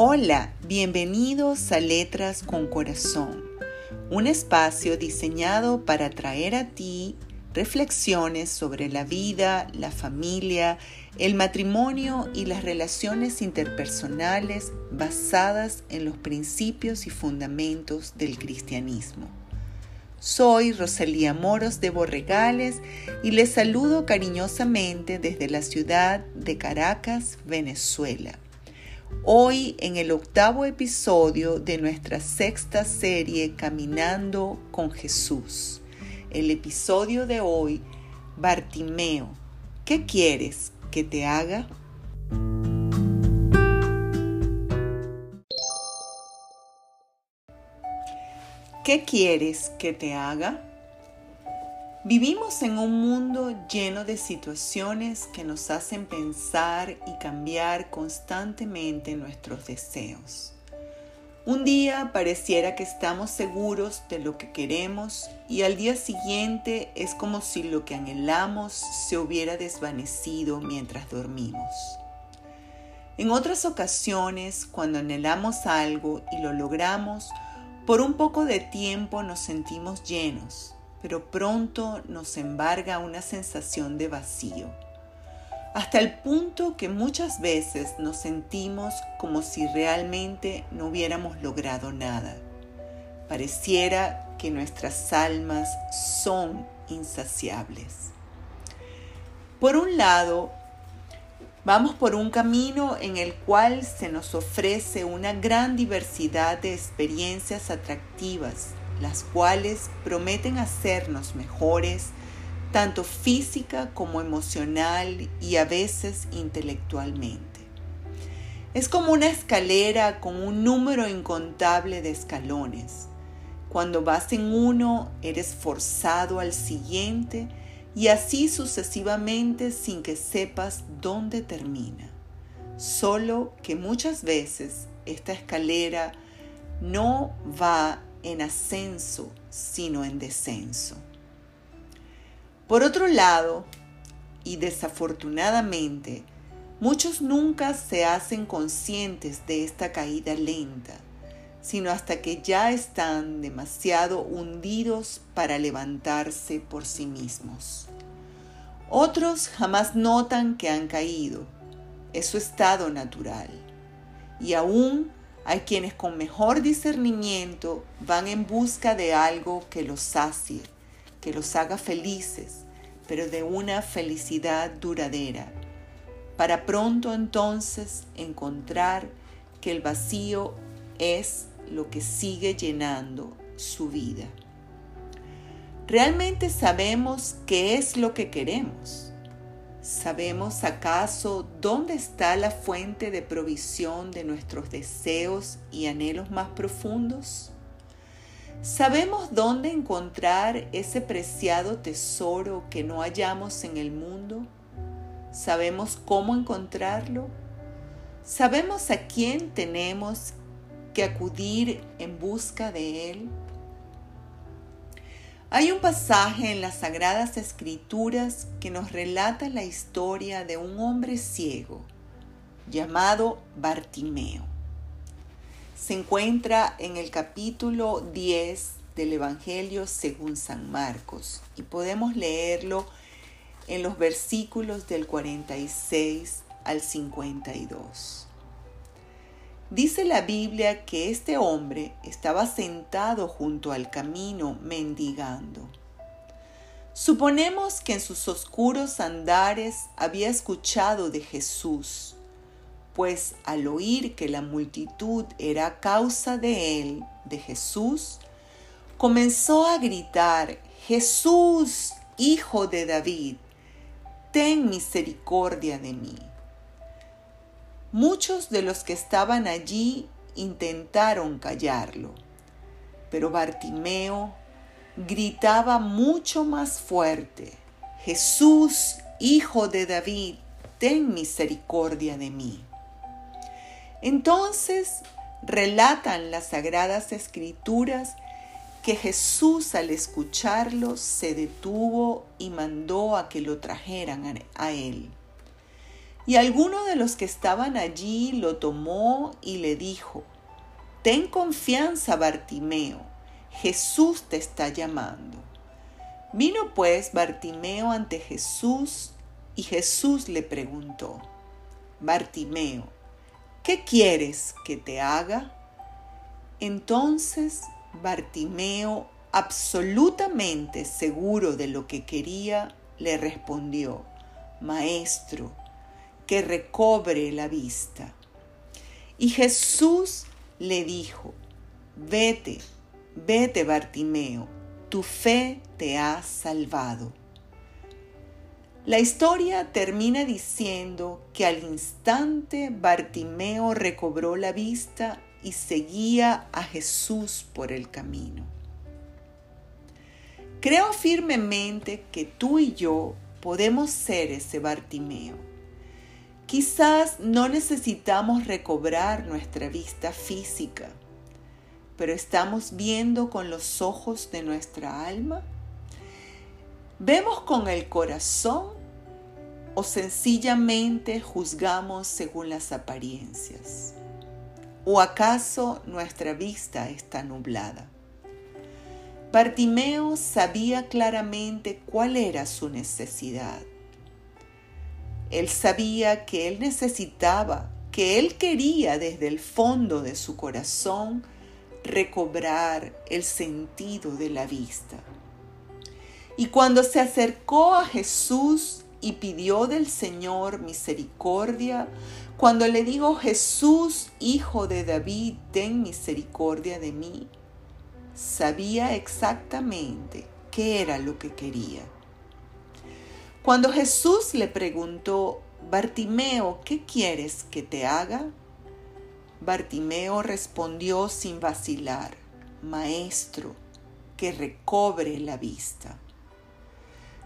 Hola, bienvenidos a Letras con Corazón, un espacio diseñado para traer a ti reflexiones sobre la vida, la familia, el matrimonio y las relaciones interpersonales basadas en los principios y fundamentos del cristianismo. Soy Rosalía Moros de Borregales y les saludo cariñosamente desde la ciudad de Caracas, Venezuela. Hoy en el octavo episodio de nuestra sexta serie Caminando con Jesús. El episodio de hoy, Bartimeo, ¿qué quieres que te haga? ¿Qué quieres que te haga? Vivimos en un mundo lleno de situaciones que nos hacen pensar y cambiar constantemente nuestros deseos. Un día pareciera que estamos seguros de lo que queremos y al día siguiente es como si lo que anhelamos se hubiera desvanecido mientras dormimos. En otras ocasiones, cuando anhelamos algo y lo logramos, por un poco de tiempo nos sentimos llenos pero pronto nos embarga una sensación de vacío, hasta el punto que muchas veces nos sentimos como si realmente no hubiéramos logrado nada. Pareciera que nuestras almas son insaciables. Por un lado, vamos por un camino en el cual se nos ofrece una gran diversidad de experiencias atractivas las cuales prometen hacernos mejores, tanto física como emocional y a veces intelectualmente. Es como una escalera con un número incontable de escalones. Cuando vas en uno, eres forzado al siguiente y así sucesivamente sin que sepas dónde termina. Solo que muchas veces esta escalera no va en ascenso, sino en descenso. Por otro lado, y desafortunadamente, muchos nunca se hacen conscientes de esta caída lenta, sino hasta que ya están demasiado hundidos para levantarse por sí mismos. Otros jamás notan que han caído, es su estado natural, y aún hay quienes con mejor discernimiento van en busca de algo que los sacie, que los haga felices, pero de una felicidad duradera, para pronto entonces encontrar que el vacío es lo que sigue llenando su vida. ¿Realmente sabemos qué es lo que queremos? ¿Sabemos acaso dónde está la fuente de provisión de nuestros deseos y anhelos más profundos? ¿Sabemos dónde encontrar ese preciado tesoro que no hallamos en el mundo? ¿Sabemos cómo encontrarlo? ¿Sabemos a quién tenemos que acudir en busca de él? Hay un pasaje en las Sagradas Escrituras que nos relata la historia de un hombre ciego llamado Bartimeo. Se encuentra en el capítulo 10 del Evangelio según San Marcos y podemos leerlo en los versículos del 46 al 52. Dice la Biblia que este hombre estaba sentado junto al camino mendigando. Suponemos que en sus oscuros andares había escuchado de Jesús, pues al oír que la multitud era causa de él, de Jesús, comenzó a gritar, Jesús, hijo de David, ten misericordia de mí. Muchos de los que estaban allí intentaron callarlo, pero Bartimeo gritaba mucho más fuerte, Jesús, hijo de David, ten misericordia de mí. Entonces relatan las sagradas escrituras que Jesús al escucharlo se detuvo y mandó a que lo trajeran a él. Y alguno de los que estaban allí lo tomó y le dijo, Ten confianza, Bartimeo, Jesús te está llamando. Vino pues Bartimeo ante Jesús y Jesús le preguntó, Bartimeo, ¿qué quieres que te haga? Entonces Bartimeo, absolutamente seguro de lo que quería, le respondió, Maestro, que recobre la vista. Y Jesús le dijo, Vete, vete Bartimeo, tu fe te ha salvado. La historia termina diciendo que al instante Bartimeo recobró la vista y seguía a Jesús por el camino. Creo firmemente que tú y yo podemos ser ese Bartimeo. Quizás no necesitamos recobrar nuestra vista física, pero estamos viendo con los ojos de nuestra alma. ¿Vemos con el corazón o sencillamente juzgamos según las apariencias? ¿O acaso nuestra vista está nublada? Bartimeo sabía claramente cuál era su necesidad. Él sabía que él necesitaba, que él quería desde el fondo de su corazón recobrar el sentido de la vista. Y cuando se acercó a Jesús y pidió del Señor misericordia, cuando le dijo Jesús, hijo de David, ten misericordia de mí, sabía exactamente qué era lo que quería. Cuando Jesús le preguntó, Bartimeo, ¿qué quieres que te haga? Bartimeo respondió sin vacilar, Maestro, que recobre la vista.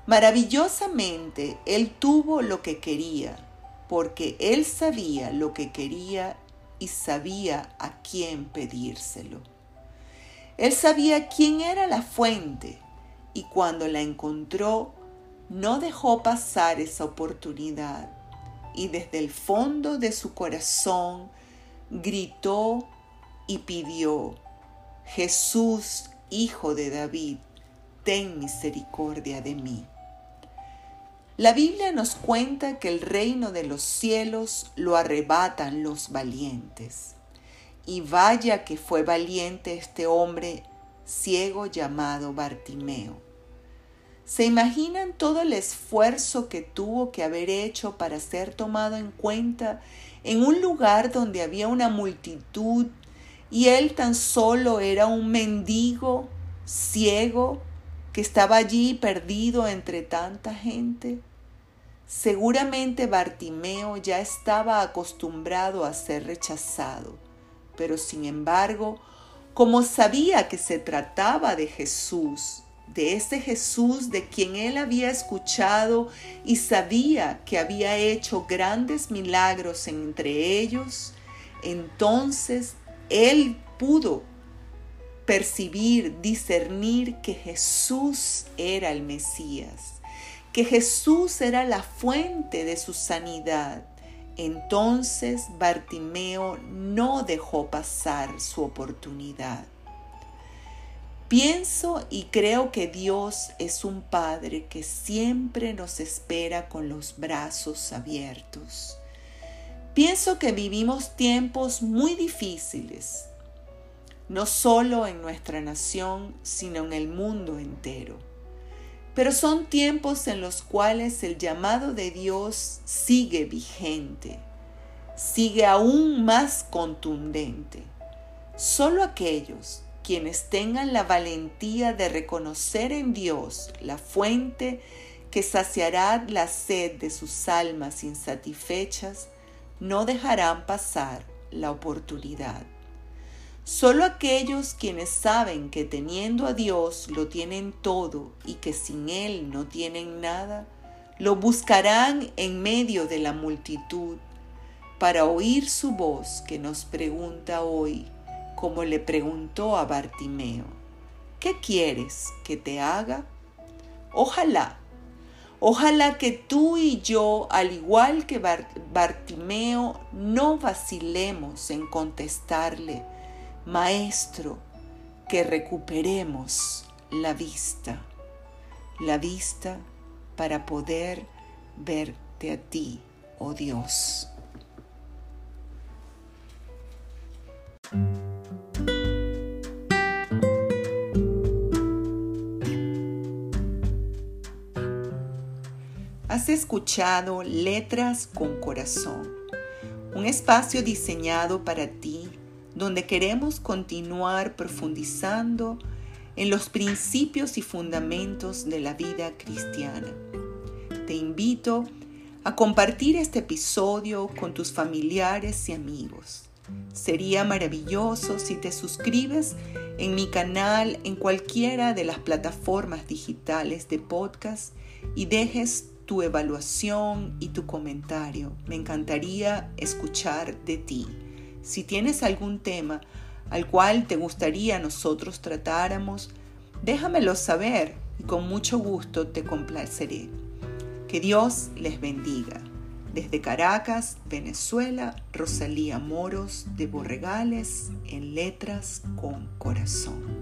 Maravillosamente, él tuvo lo que quería, porque él sabía lo que quería y sabía a quién pedírselo. Él sabía quién era la fuente y cuando la encontró, no dejó pasar esa oportunidad y desde el fondo de su corazón gritó y pidió, Jesús, Hijo de David, ten misericordia de mí. La Biblia nos cuenta que el reino de los cielos lo arrebatan los valientes. Y vaya que fue valiente este hombre ciego llamado Bartimeo. ¿Se imaginan todo el esfuerzo que tuvo que haber hecho para ser tomado en cuenta en un lugar donde había una multitud y él tan solo era un mendigo ciego que estaba allí perdido entre tanta gente? Seguramente Bartimeo ya estaba acostumbrado a ser rechazado pero sin embargo, como sabía que se trataba de Jesús, de ese Jesús de quien él había escuchado y sabía que había hecho grandes milagros entre ellos, entonces él pudo percibir, discernir que Jesús era el Mesías, que Jesús era la fuente de su sanidad entonces Bartimeo no dejó pasar su oportunidad. Pienso y creo que Dios es un Padre que siempre nos espera con los brazos abiertos. Pienso que vivimos tiempos muy difíciles, no solo en nuestra nación, sino en el mundo entero. Pero son tiempos en los cuales el llamado de Dios sigue vigente, sigue aún más contundente. Solo aquellos quienes tengan la valentía de reconocer en Dios la fuente que saciará la sed de sus almas insatisfechas, no dejarán pasar la oportunidad. Solo aquellos quienes saben que teniendo a Dios lo tienen todo y que sin Él no tienen nada, lo buscarán en medio de la multitud para oír su voz que nos pregunta hoy, como le preguntó a Bartimeo, ¿qué quieres que te haga? Ojalá, Ojalá que tú y yo, al igual que Bartimeo, no vacilemos en contestarle, Maestro, que recuperemos la vista, la vista para poder verte a ti, oh Dios. Has escuchado Letras con Corazón, un espacio diseñado para ti donde queremos continuar profundizando en los principios y fundamentos de la vida cristiana. Te invito a compartir este episodio con tus familiares y amigos. Sería maravilloso si te suscribes en mi canal en cualquiera de las plataformas digitales de podcast y dejes tu evaluación y tu comentario. Me encantaría escuchar de ti. Si tienes algún tema al cual te gustaría nosotros tratáramos, déjamelo saber y con mucho gusto te complaceré. Que Dios les bendiga. Desde Caracas, Venezuela, Rosalía Moros de Borregales en Letras con Corazón.